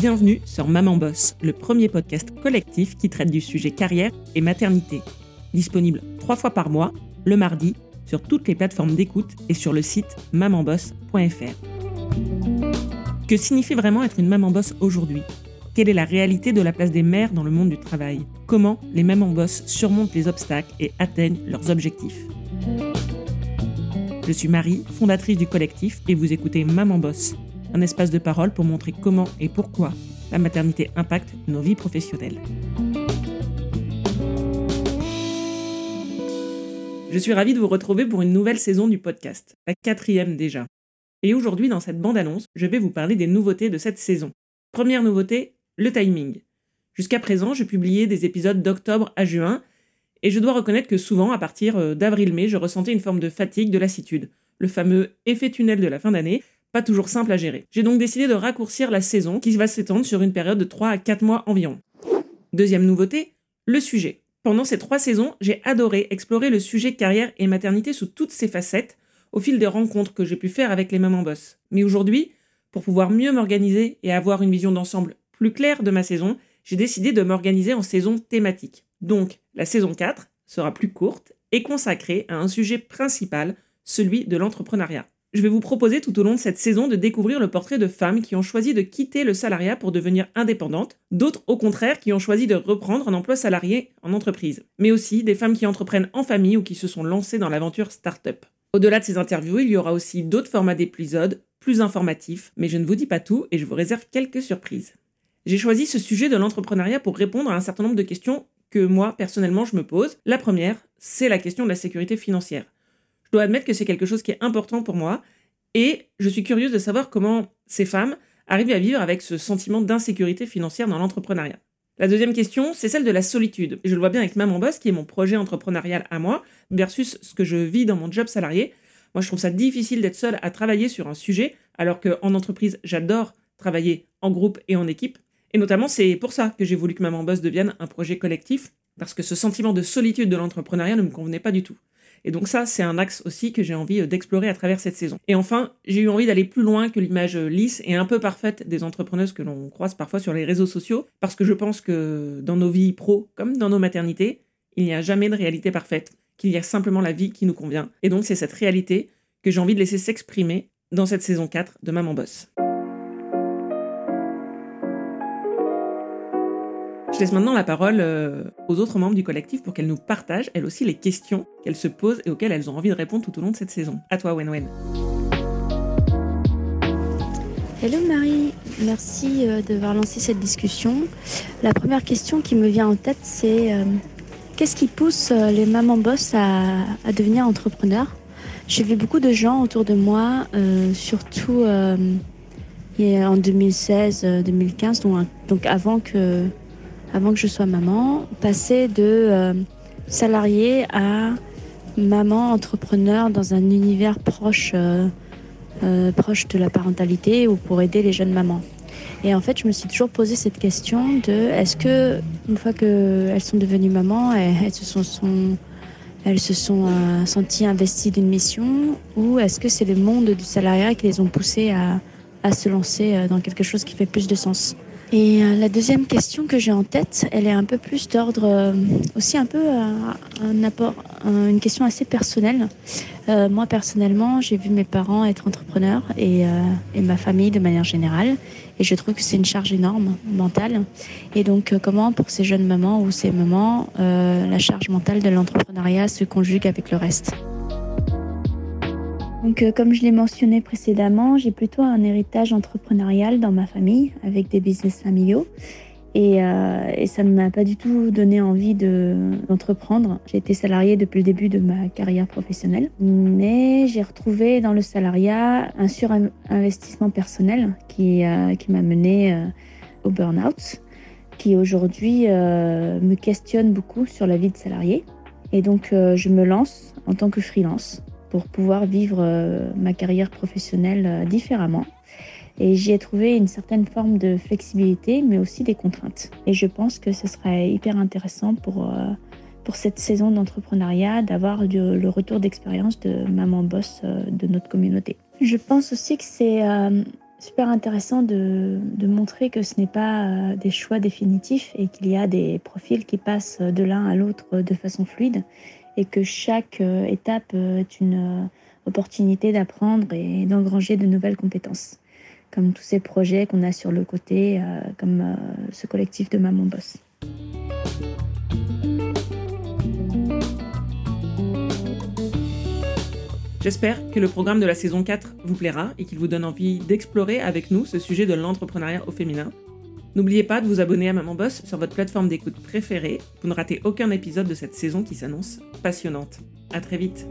Bienvenue sur Maman Boss, le premier podcast collectif qui traite du sujet carrière et maternité. Disponible trois fois par mois, le mardi, sur toutes les plateformes d'écoute et sur le site mamanboss.fr. Que signifie vraiment être une maman boss aujourd'hui? Quelle est la réalité de la place des mères dans le monde du travail? Comment les mamans boss surmontent les obstacles et atteignent leurs objectifs? Je suis Marie, fondatrice du collectif, et vous écoutez Maman Boss, un espace de parole pour montrer comment et pourquoi la maternité impacte nos vies professionnelles. Je suis ravie de vous retrouver pour une nouvelle saison du podcast, la quatrième déjà. Et aujourd'hui, dans cette bande-annonce, je vais vous parler des nouveautés de cette saison. Première nouveauté, le timing. Jusqu'à présent, je publiais des épisodes d'octobre à juin, et je dois reconnaître que souvent, à partir euh, d'avril-mai, je ressentais une forme de fatigue, de lassitude, le fameux effet tunnel de la fin d'année, pas toujours simple à gérer. J'ai donc décidé de raccourcir la saison qui va s'étendre sur une période de 3 à 4 mois environ. Deuxième nouveauté, le sujet. Pendant ces trois saisons, j'ai adoré explorer le sujet carrière et maternité sous toutes ses facettes au fil des rencontres que j'ai pu faire avec les mamans boss. Mais aujourd'hui, pour pouvoir mieux m'organiser et avoir une vision d'ensemble plus claire de ma saison, j'ai décidé de m'organiser en saison thématique. Donc, la saison 4 sera plus courte et consacrée à un sujet principal, celui de l'entrepreneuriat. Je vais vous proposer tout au long de cette saison de découvrir le portrait de femmes qui ont choisi de quitter le salariat pour devenir indépendantes, d'autres au contraire qui ont choisi de reprendre un emploi salarié en entreprise, mais aussi des femmes qui entreprennent en famille ou qui se sont lancées dans l'aventure start-up. Au-delà de ces interviews, il y aura aussi d'autres formats d'épisodes, plus informatifs, mais je ne vous dis pas tout et je vous réserve quelques surprises. J'ai choisi ce sujet de l'entrepreneuriat pour répondre à un certain nombre de questions que moi, personnellement, je me pose. La première, c'est la question de la sécurité financière. Admettre que c'est quelque chose qui est important pour moi et je suis curieuse de savoir comment ces femmes arrivent à vivre avec ce sentiment d'insécurité financière dans l'entrepreneuriat. La deuxième question, c'est celle de la solitude. Je le vois bien avec Maman Boss, qui est mon projet entrepreneurial à moi, versus ce que je vis dans mon job salarié. Moi, je trouve ça difficile d'être seule à travailler sur un sujet, alors qu'en entreprise, j'adore travailler en groupe et en équipe. Et notamment, c'est pour ça que j'ai voulu que Maman Boss devienne un projet collectif, parce que ce sentiment de solitude de l'entrepreneuriat ne me convenait pas du tout. Et donc ça, c'est un axe aussi que j'ai envie euh, d'explorer à travers cette saison. Et enfin, j'ai eu envie d'aller plus loin que l'image euh, lisse et un peu parfaite des entrepreneuses que l'on croise parfois sur les réseaux sociaux, parce que je pense que dans nos vies pro comme dans nos maternités, il n'y a jamais de réalité parfaite, qu'il y a simplement la vie qui nous convient. Et donc c'est cette réalité que j'ai envie de laisser s'exprimer dans cette saison 4 de Maman Boss. Je laisse maintenant la parole euh, aux autres membres du collectif pour qu'elles nous partagent, elles aussi, les questions qu'elles se posent et auxquelles elles ont envie de répondre tout au long de cette saison. À toi, Wen Wen. Hello Marie, merci euh, d'avoir lancé cette discussion. La première question qui me vient en tête, c'est euh, qu'est-ce qui pousse les mamans boss à, devenir entrepreneurs? J'ai vu beaucoup de gens autour de moi, surtout en 2016-2015, donc, donc avant que avant que je sois maman, passer de euh, salarié à maman entrepreneur dans un univers proche, euh, euh, proche de la parentalité ou pour aider les jeunes mamans. Et en fait, je me suis toujours posé cette question de est-ce que une fois qu'elles sont devenues mamans, elles, se sont, elles se sont senties investies d'une mission ou est-ce que c'est le monde du salariat qui les ont poussées à, à se lancer dans quelque chose qui fait plus de sens? Et euh, la deuxième question que j'ai en tête, elle est un peu plus d'ordre, euh, aussi un peu euh, un apport, une question assez personnelle. moi personnellement, j'ai vu mes parents être entrepreneurs et, et, ma famille de manière générale, et je trouve que c'est une charge énorme mentale. Et donc, comment pour ces jeunes mamans ou ces mamans, la charge mentale de l'entrepreneuriat se conjugue avec le reste? Donc, euh, comme je l'ai mentionné précédemment, j'ai plutôt un héritage entrepreneurial dans ma famille avec des business familiaux. Et, euh, ça ne m'a pas du tout donné envie d'entreprendre. j'ai été salariée depuis le début de ma carrière professionnelle, mais j'ai retrouvé dans le salariat un surinvestissement personnel qui, euh, qui m'a mené au burn-out, qui aujourd'hui me questionne beaucoup sur la vie de salarié. Et donc, je me lance en tant que freelance pour pouvoir vivre euh, ma carrière professionnelle euh, différemment. Et j'y ai trouvé une certaine forme de flexibilité, mais aussi des contraintes. Et je pense que ce serait hyper intéressant pour, euh, pour cette saison d'entrepreneuriat d'avoir le retour d'expérience de maman boss de notre communauté. Je pense aussi que c'est super intéressant de, montrer que ce n'est pas des choix définitifs et qu'il y a des profils qui passent de l'un à l'autre de façon fluide et que chaque euh, étape est une euh, opportunité d'apprendre et d'engranger de nouvelles compétences, comme tous ces projets qu'on a sur le côté, comme ce collectif de Maman Boss. J'espère que le programme de la saison 4 vous plaira et qu'il vous donne envie d'explorer avec nous ce sujet de l'entrepreneuriat au féminin. N'oubliez pas de vous abonner à Maman Boss sur votre plateforme d'écoute préférée pour ne rater aucun épisode de cette saison qui s'annonce passionnante. À très vite.